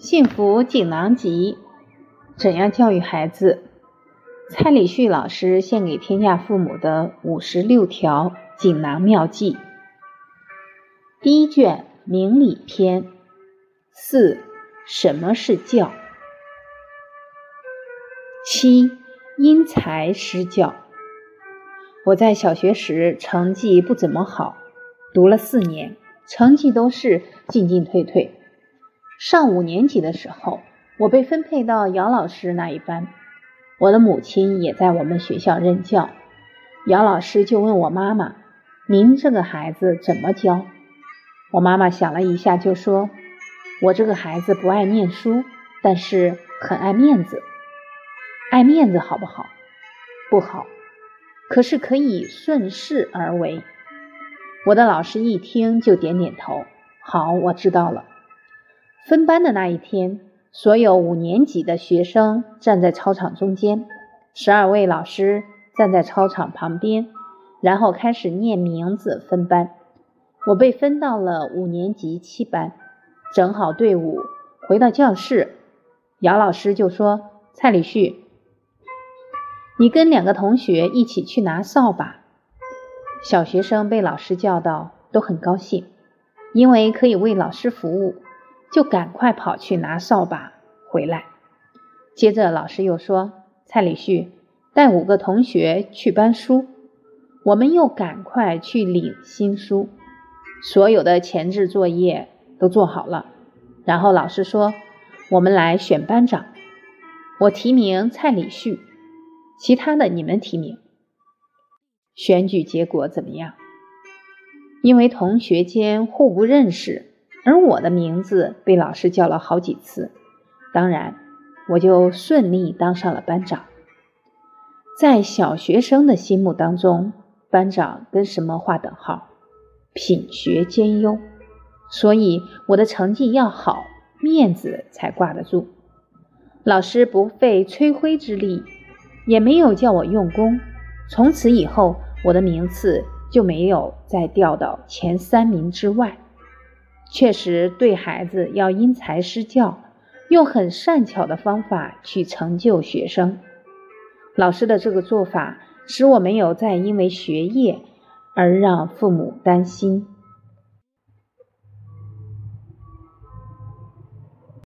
幸福锦囊集：怎样教育孩子？蔡礼旭老师献给天下父母的五十六条锦囊妙计。第一卷明理篇四：什么是教？七：因材施教。我在小学时成绩不怎么好，读了四年，成绩都是进进退退。上五年级的时候，我被分配到姚老师那一班。我的母亲也在我们学校任教。姚老师就问我妈妈：“您这个孩子怎么教？”我妈妈想了一下，就说：“我这个孩子不爱念书，但是很爱面子。爱面子好不好？不好。可是可以顺势而为。”我的老师一听就点点头：“好，我知道了。”分班的那一天，所有五年级的学生站在操场中间，十二位老师站在操场旁边，然后开始念名字分班。我被分到了五年级七班，整好队伍回到教室，姚老师就说：“蔡礼旭，你跟两个同学一起去拿扫把。”小学生被老师叫到，都很高兴，因为可以为老师服务。就赶快跑去拿扫把回来。接着老师又说：“蔡礼旭带五个同学去搬书。”我们又赶快去领新书。所有的前置作业都做好了。然后老师说：“我们来选班长。”我提名蔡礼旭，其他的你们提名。选举结果怎么样？因为同学间互不认识。而我的名字被老师叫了好几次，当然，我就顺利当上了班长。在小学生的心目当中，班长跟什么划等号？品学兼优。所以我的成绩要好，面子才挂得住。老师不费吹灰之力，也没有叫我用功。从此以后，我的名次就没有再掉到前三名之外。确实，对孩子要因材施教，用很善巧的方法去成就学生。老师的这个做法，使我没有再因为学业而让父母担心。